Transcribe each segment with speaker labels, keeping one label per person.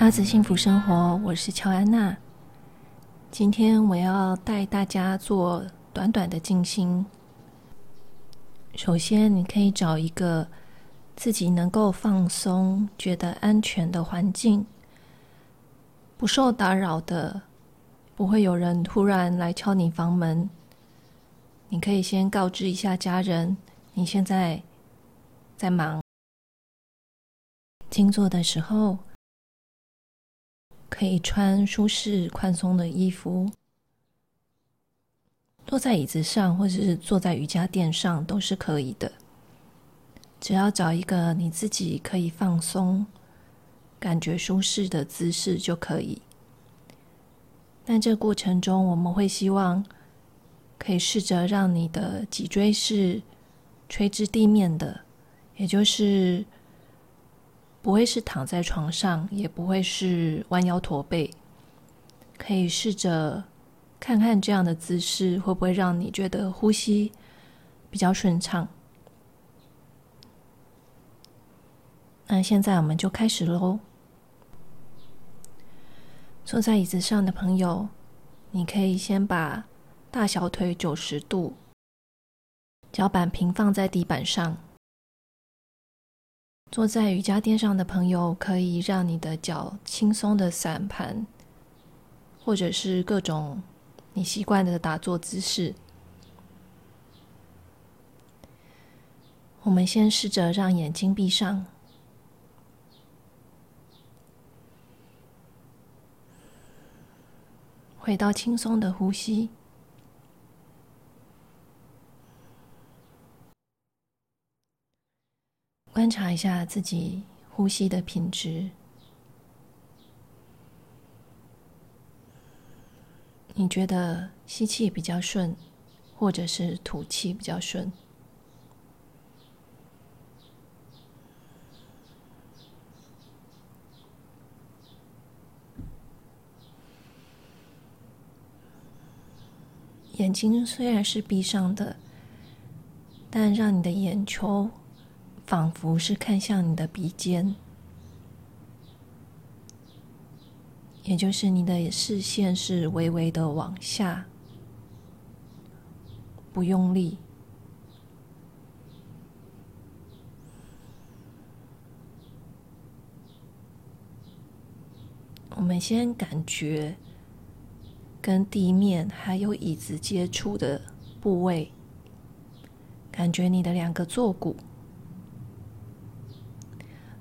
Speaker 1: 阿梓幸福生活，我是乔安娜。今天我要带大家做短短的静心。首先，你可以找一个自己能够放松、觉得安全的环境，不受打扰的，不会有人突然来敲你房门。你可以先告知一下家人，你现在在忙。静坐的时候，可以穿舒适、宽松的衣服，坐在椅子上或者是坐在瑜伽垫上都是可以的。只要找一个你自己可以放松、感觉舒适的姿势就可以。但这过程中，我们会希望可以试着让你的脊椎是垂直地面的，也就是。不会是躺在床上，也不会是弯腰驼背，可以试着看看这样的姿势会不会让你觉得呼吸比较顺畅。那现在我们就开始喽。坐在椅子上的朋友，你可以先把大小腿九十度，脚板平放在地板上。坐在瑜伽垫上的朋友，可以让你的脚轻松的散盘，或者是各种你习惯的打坐姿势。我们先试着让眼睛闭上，回到轻松的呼吸。观察一下自己呼吸的品质，你觉得吸气比较顺，或者是吐气比较顺？眼睛虽然是闭上的，但让你的眼球。仿佛是看向你的鼻尖，也就是你的视线是微微的往下，不用力。我们先感觉跟地面还有椅子接触的部位，感觉你的两个坐骨。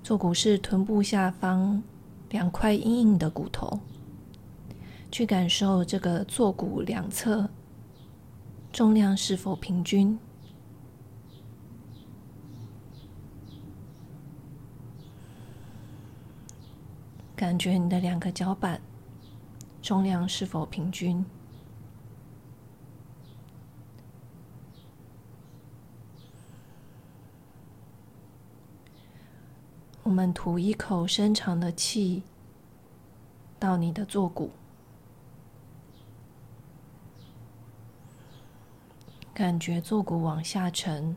Speaker 1: 坐骨是臀部下方两块硬硬的骨头，去感受这个坐骨两侧重量是否平均，感觉你的两个脚板重量是否平均。们吐一口深长的气到你的坐骨，感觉坐骨往下沉，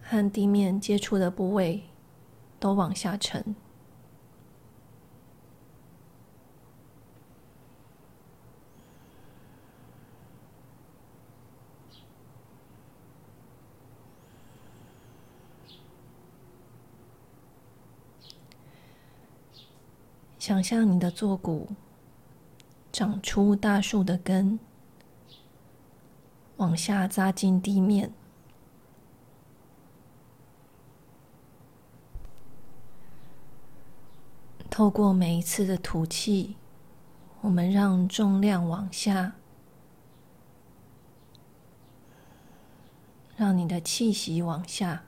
Speaker 1: 和地面接触的部位都往下沉。想象你的坐骨长出大树的根，往下扎进地面。透过每一次的吐气，我们让重量往下，让你的气息往下。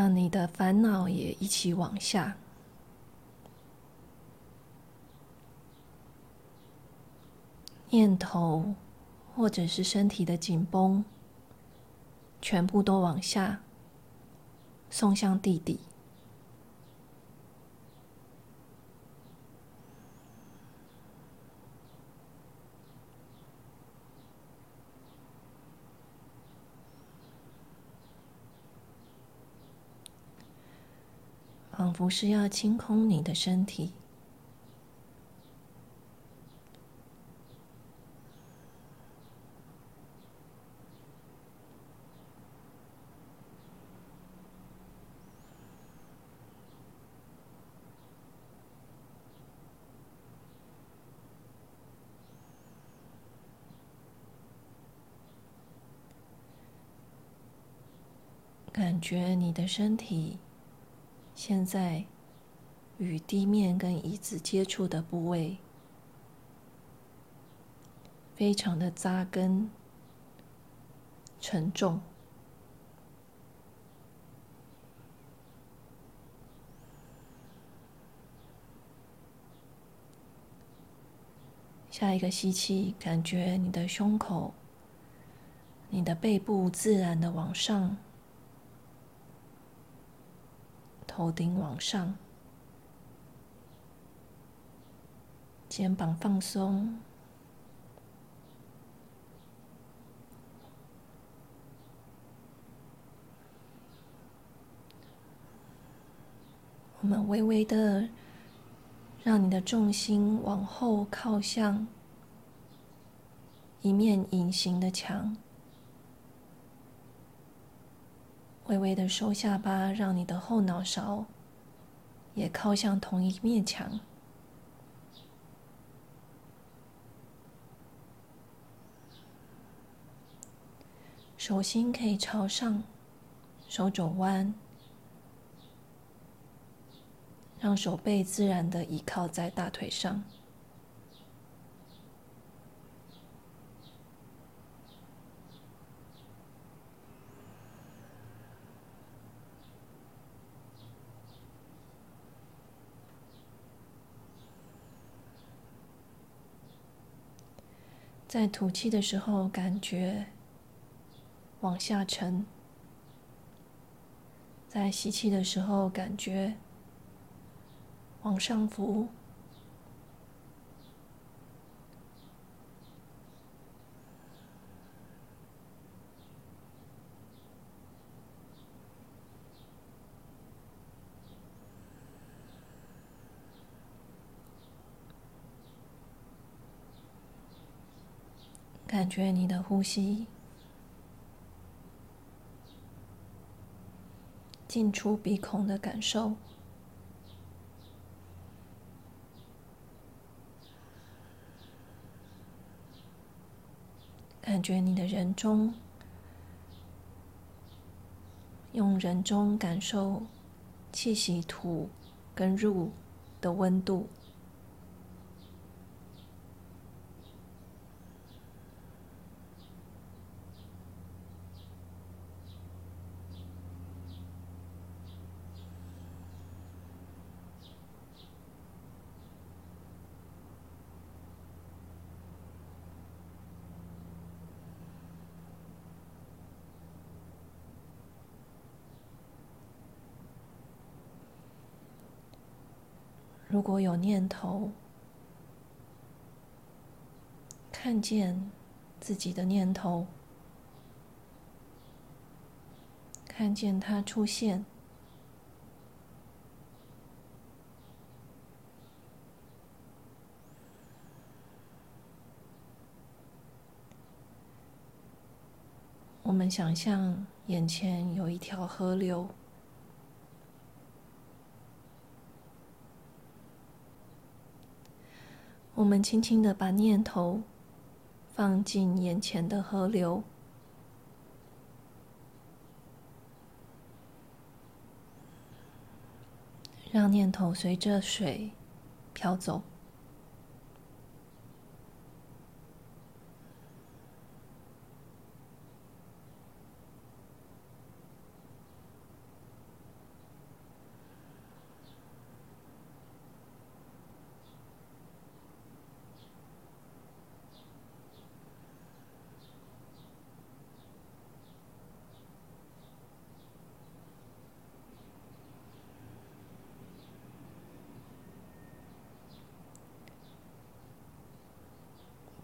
Speaker 1: 让你的烦恼也一起往下，念头或者是身体的紧绷，全部都往下送向地底。仿佛是要清空你的身体。感觉你的身体现在与地面跟椅子接触的部位，非常的扎根、沉重。下一个吸气，感觉你的胸口、你的背部自然的往上。头顶往上，肩膀放松。我们微微的让你的重心往后靠向一面隐形的墙。微微的收下巴，让你的后脑勺也靠向同一面墙。手心可以朝上，手肘弯，让手背自然的倚靠在大腿上。在吐气的时候，感觉往下沉；在吸气的时候，感觉往上浮。感觉你的呼吸进出鼻孔的感受，感觉你的人中，用人中感受气息吐跟入的温度。如果有念头，看见自己的念头，看见它出现，我们想象眼前有一条河流。我们轻轻的把念头放进眼前的河流，让念头随着水飘走。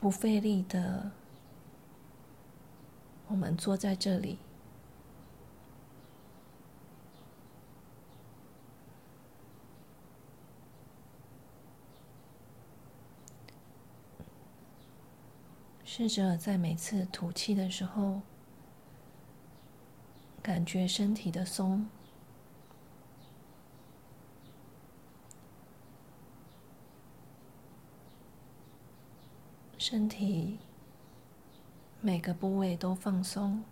Speaker 1: 不费力的我们坐在这里试着在每次吐气的时候感觉身体的松身体每个部位都放松。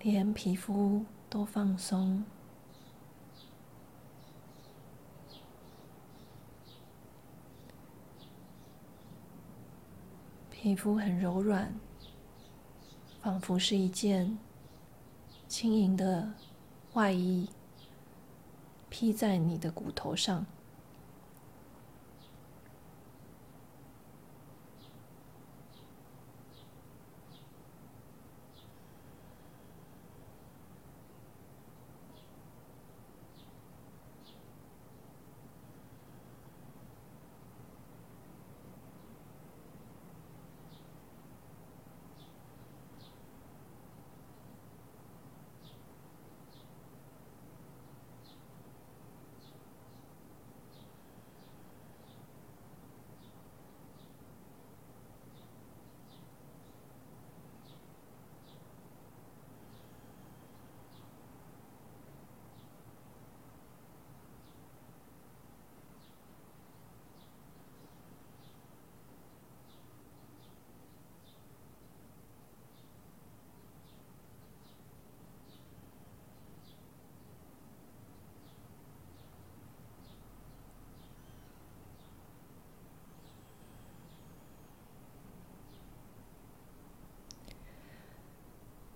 Speaker 1: 连皮肤都放松，皮肤很柔软，仿佛是一件轻盈的外衣，披在你的骨头上。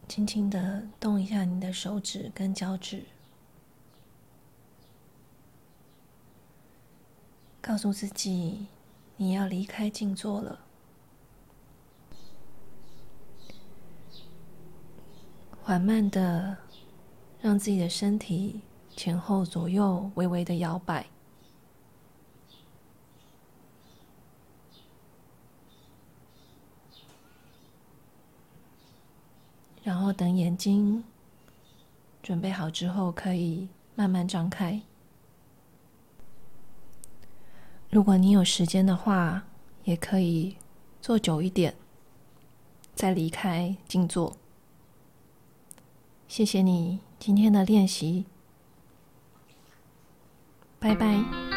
Speaker 1: 轻轻的动一下你的手指跟脚趾，告诉自己你要离开静坐了。缓慢的让自己的身体前后左右微微的摇摆。然后等眼睛准备好之后，可以慢慢张开。如果你有时间的话，也可以坐久一点，再离开静坐。谢谢你今天的练习，拜拜。